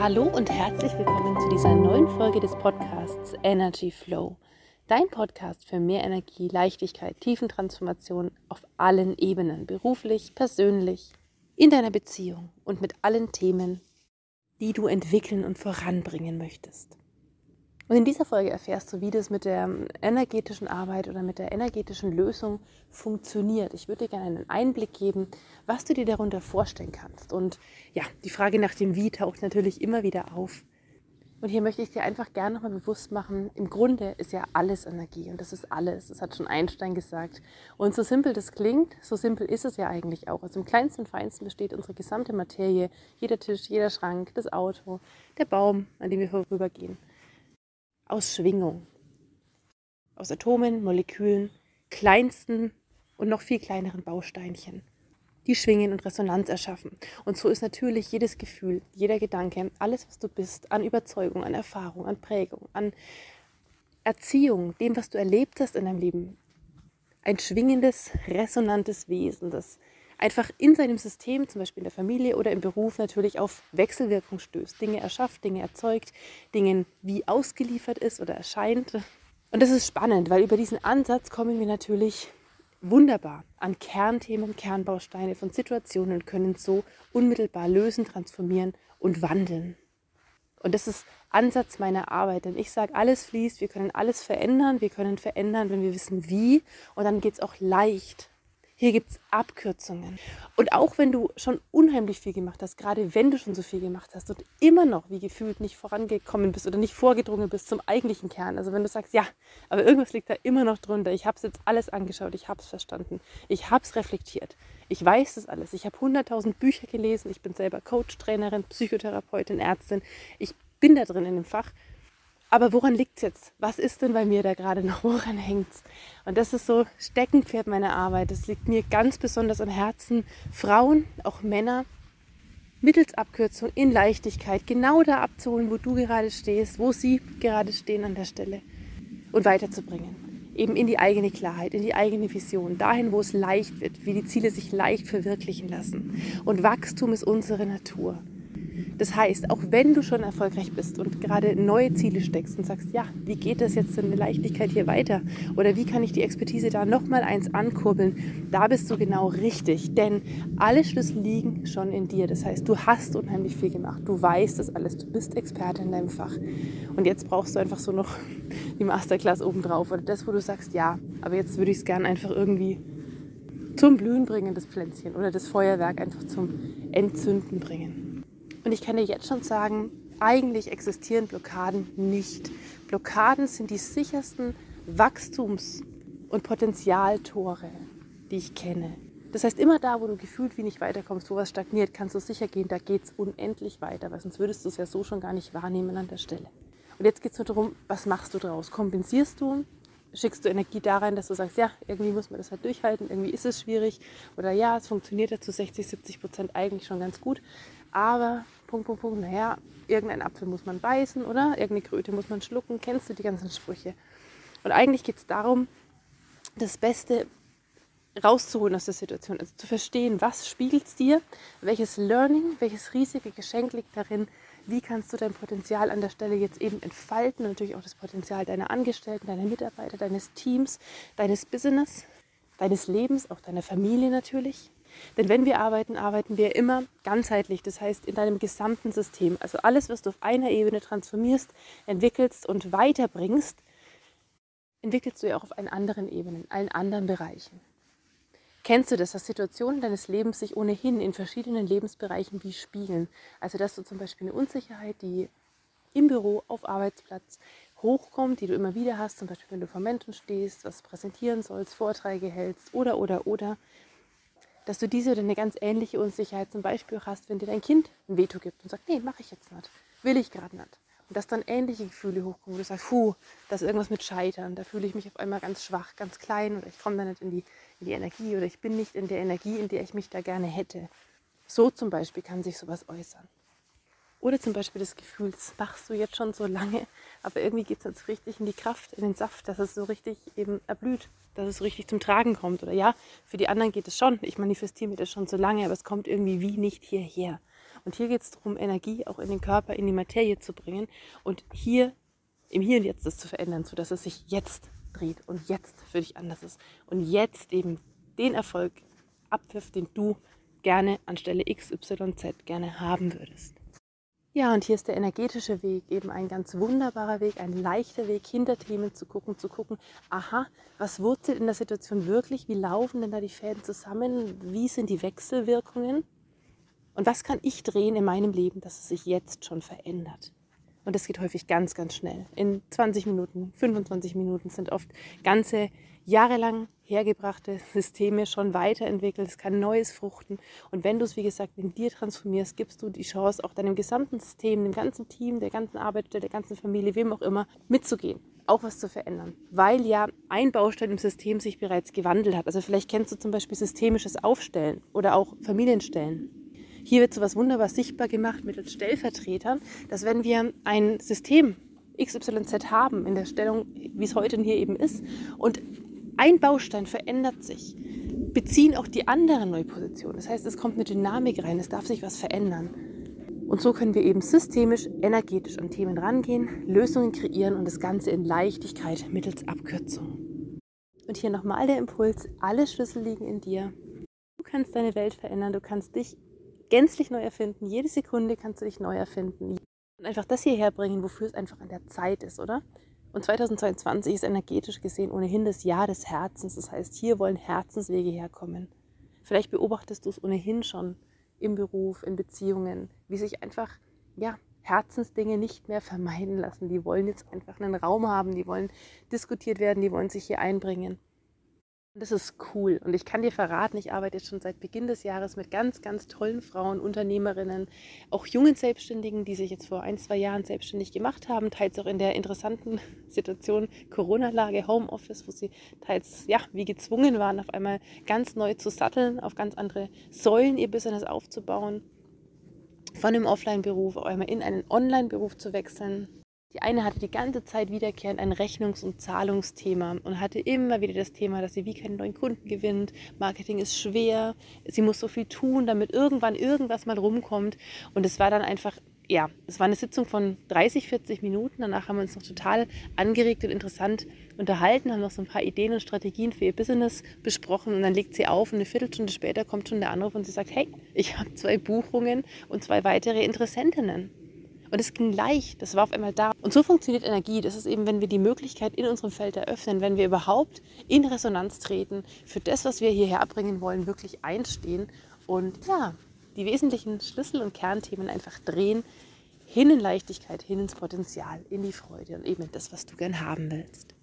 Hallo und herzlich willkommen zu dieser neuen Folge des Podcasts Energy Flow. Dein Podcast für mehr Energie, Leichtigkeit, Tiefentransformation auf allen Ebenen, beruflich, persönlich, in deiner Beziehung und mit allen Themen, die du entwickeln und voranbringen möchtest. Und in dieser Folge erfährst du, wie das mit der energetischen Arbeit oder mit der energetischen Lösung funktioniert. Ich würde dir gerne einen Einblick geben, was du dir darunter vorstellen kannst. Und ja, die Frage nach dem Wie taucht natürlich immer wieder auf. Und hier möchte ich dir einfach gerne nochmal bewusst machen, im Grunde ist ja alles Energie und das ist alles. Das hat schon Einstein gesagt. Und so simpel das klingt, so simpel ist es ja eigentlich auch. Also im kleinsten und feinsten besteht unsere gesamte Materie, jeder Tisch, jeder Schrank, das Auto, der Baum, an dem wir vorübergehen aus Schwingung. Aus Atomen, Molekülen, kleinsten und noch viel kleineren Bausteinchen, die schwingen und Resonanz erschaffen. Und so ist natürlich jedes Gefühl, jeder Gedanke, alles, was du bist, an Überzeugung, an Erfahrung, an Prägung, an Erziehung, dem, was du erlebt hast in deinem Leben, ein schwingendes, resonantes Wesen, das einfach in seinem System, zum Beispiel in der Familie oder im Beruf, natürlich auf Wechselwirkung stößt, Dinge erschafft, Dinge erzeugt, Dingen wie ausgeliefert ist oder erscheint. Und das ist spannend, weil über diesen Ansatz kommen wir natürlich wunderbar an Kernthemen, Kernbausteine von Situationen und können so unmittelbar lösen, transformieren und wandeln. Und das ist Ansatz meiner Arbeit, denn ich sage, alles fließt, wir können alles verändern, wir können verändern, wenn wir wissen wie und dann geht es auch leicht. Hier gibt es Abkürzungen. Und auch wenn du schon unheimlich viel gemacht hast, gerade wenn du schon so viel gemacht hast und immer noch wie gefühlt nicht vorangekommen bist oder nicht vorgedrungen bist zum eigentlichen Kern, also wenn du sagst, ja, aber irgendwas liegt da immer noch drunter, ich habe es jetzt alles angeschaut, ich habe es verstanden, ich habe es reflektiert, ich weiß das alles, ich habe 100.000 Bücher gelesen, ich bin selber Coach, Trainerin, Psychotherapeutin, Ärztin, ich bin da drin in dem Fach aber woran liegt es jetzt? Was ist denn bei mir da gerade noch? Woran hängt es? Und das ist so Steckenpferd meiner Arbeit. Das liegt mir ganz besonders am Herzen. Frauen, auch Männer, mittels Abkürzung in Leichtigkeit genau da abzuholen, wo du gerade stehst, wo sie gerade stehen an der Stelle und weiterzubringen. Eben in die eigene Klarheit, in die eigene Vision, dahin, wo es leicht wird, wie die Ziele sich leicht verwirklichen lassen. Und Wachstum ist unsere Natur. Das heißt, auch wenn du schon erfolgreich bist und gerade neue Ziele steckst und sagst, ja, wie geht das jetzt in der Leichtigkeit hier weiter? Oder wie kann ich die Expertise da nochmal eins ankurbeln? Da bist du genau richtig, denn alle Schlüssel liegen schon in dir. Das heißt, du hast unheimlich viel gemacht. Du weißt das alles. Du bist Experte in deinem Fach. Und jetzt brauchst du einfach so noch die Masterclass obendrauf oder das, wo du sagst, ja, aber jetzt würde ich es gern einfach irgendwie zum Blühen bringen, das Pflänzchen oder das Feuerwerk einfach zum Entzünden bringen. Und ich kann dir jetzt schon sagen, eigentlich existieren Blockaden nicht. Blockaden sind die sichersten Wachstums- und Potenzialtore, die ich kenne. Das heißt, immer da, wo du gefühlt wie nicht weiterkommst, wo was stagniert, kannst du sicher gehen, da geht es unendlich weiter, weil sonst würdest du es ja so schon gar nicht wahrnehmen an der Stelle. Und jetzt geht es nur darum, was machst du daraus? Kompensierst du? Schickst du Energie da rein, dass du sagst, ja, irgendwie muss man das halt durchhalten, irgendwie ist es schwierig oder ja, es funktioniert ja zu 60, 70 Prozent eigentlich schon ganz gut, aber Punkt, Punkt, Punkt, naja, irgendein Apfel muss man beißen, oder? Irgendeine Kröte muss man schlucken. Kennst du die ganzen Sprüche? Und eigentlich geht es darum, das Beste rauszuholen aus der Situation, also zu verstehen, was spiegelt es dir, welches Learning, welches riesige Geschenk liegt darin, wie kannst du dein Potenzial an der Stelle jetzt eben entfalten und natürlich auch das Potenzial deiner Angestellten, deiner Mitarbeiter, deines Teams, deines Business, deines Lebens, auch deiner Familie natürlich. Denn wenn wir arbeiten, arbeiten wir immer ganzheitlich, das heißt in deinem gesamten System. Also alles, was du auf einer Ebene transformierst, entwickelst und weiterbringst, entwickelst du ja auch auf allen anderen Ebenen, allen anderen Bereichen. Kennst du das, dass Situationen deines Lebens sich ohnehin in verschiedenen Lebensbereichen wie spiegeln? Also dass du zum Beispiel eine Unsicherheit, die im Büro, auf Arbeitsplatz hochkommt, die du immer wieder hast, zum Beispiel wenn du vor Menschen stehst, was präsentieren sollst, Vorträge hältst oder, oder, oder, dass du diese oder eine ganz ähnliche Unsicherheit zum Beispiel hast, wenn dir dein Kind ein Veto gibt und sagt, nee, mache ich jetzt nicht, will ich gerade nicht. Und dass dann ähnliche Gefühle hochkommen, wo du sagst, puh, das ist irgendwas mit Scheitern, da fühle ich mich auf einmal ganz schwach, ganz klein oder ich komme da nicht in die, in die Energie oder ich bin nicht in der Energie, in der ich mich da gerne hätte. So zum Beispiel kann sich sowas äußern. Oder zum Beispiel das Gefühl, das machst du jetzt schon so lange, aber irgendwie geht es jetzt richtig in die Kraft, in den Saft, dass es so richtig eben erblüht, dass es so richtig zum Tragen kommt. Oder ja, für die anderen geht es schon. Ich manifestiere mir das schon so lange, aber es kommt irgendwie wie nicht hierher. Und hier geht es darum, Energie auch in den Körper, in die Materie zu bringen und hier im Hier und Jetzt das zu verändern, sodass es sich jetzt dreht und jetzt für dich anders ist. Und jetzt eben den Erfolg abwirft, den du gerne anstelle XYZ gerne haben würdest. Ja, und hier ist der energetische Weg eben ein ganz wunderbarer Weg, ein leichter Weg, hinter Themen zu gucken, zu gucken, aha, was wurzelt in der Situation wirklich, wie laufen denn da die Fäden zusammen, wie sind die Wechselwirkungen und was kann ich drehen in meinem Leben, dass es sich jetzt schon verändert. Und das geht häufig ganz, ganz schnell. In 20 Minuten, 25 Minuten sind oft ganze jahrelang hergebrachte Systeme schon weiterentwickelt. Es kann Neues fruchten. Und wenn du es, wie gesagt, in dir transformierst, gibst du die Chance, auch deinem gesamten System, dem ganzen Team, der ganzen Arbeitsstelle, der ganzen Familie, wem auch immer, mitzugehen auch was zu verändern, weil ja ein Baustein im System sich bereits gewandelt hat. Also vielleicht kennst du zum Beispiel systemisches Aufstellen oder auch Familienstellen. Hier wird so was wunderbar sichtbar gemacht mittels Stellvertretern, dass wenn wir ein System XYZ haben in der Stellung, wie es heute hier eben ist, und ein Baustein verändert sich, beziehen auch die anderen neue Positionen. Das heißt, es kommt eine Dynamik rein, es darf sich was verändern. Und so können wir eben systemisch, energetisch an Themen rangehen, Lösungen kreieren und das Ganze in Leichtigkeit mittels Abkürzung. Und hier nochmal der Impuls, alle Schlüssel liegen in dir. Du kannst deine Welt verändern, du kannst dich gänzlich neu erfinden. Jede Sekunde kannst du dich neu erfinden. Und einfach das hierher bringen, wofür es einfach an der Zeit ist, oder? Und 2022 ist energetisch gesehen ohnehin das Jahr des Herzens. Das heißt, hier wollen Herzenswege herkommen. Vielleicht beobachtest du es ohnehin schon im Beruf, in Beziehungen, wie sich einfach, ja, Herzensdinge nicht mehr vermeiden lassen. Die wollen jetzt einfach einen Raum haben, die wollen diskutiert werden, die wollen sich hier einbringen. Das ist cool. Und ich kann dir verraten, ich arbeite jetzt schon seit Beginn des Jahres mit ganz, ganz tollen Frauen, Unternehmerinnen, auch jungen Selbstständigen, die sich jetzt vor ein, zwei Jahren selbstständig gemacht haben, teils auch in der interessanten Situation Corona-Lage, Homeoffice, wo sie teils, ja, wie gezwungen waren, auf einmal ganz neu zu satteln, auf ganz andere Säulen ihr Business aufzubauen, von einem Offline-Beruf auf einmal in einen Online-Beruf zu wechseln die eine hatte die ganze Zeit wiederkehrend ein Rechnungs- und Zahlungsthema und hatte immer wieder das Thema, dass sie wie keinen neuen Kunden gewinnt. Marketing ist schwer, sie muss so viel tun, damit irgendwann irgendwas mal rumkommt. Und es war dann einfach ja, es war eine Sitzung von 30, 40 Minuten. Danach haben wir uns noch total angeregt und interessant unterhalten, haben noch so ein paar Ideen und Strategien für ihr Business besprochen und dann legt sie auf und eine Viertelstunde später kommt schon der Anruf und sie sagt, hey, ich habe zwei Buchungen und zwei weitere Interessentinnen. Und es ging leicht, das war auf einmal da. Und so funktioniert Energie. Das ist eben, wenn wir die Möglichkeit in unserem Feld eröffnen, wenn wir überhaupt in Resonanz treten, für das, was wir hierher bringen wollen, wirklich einstehen und ja, die wesentlichen Schlüssel- und Kernthemen einfach drehen, hin in Leichtigkeit, hin ins Potenzial, in die Freude und eben in das, was du gern haben willst.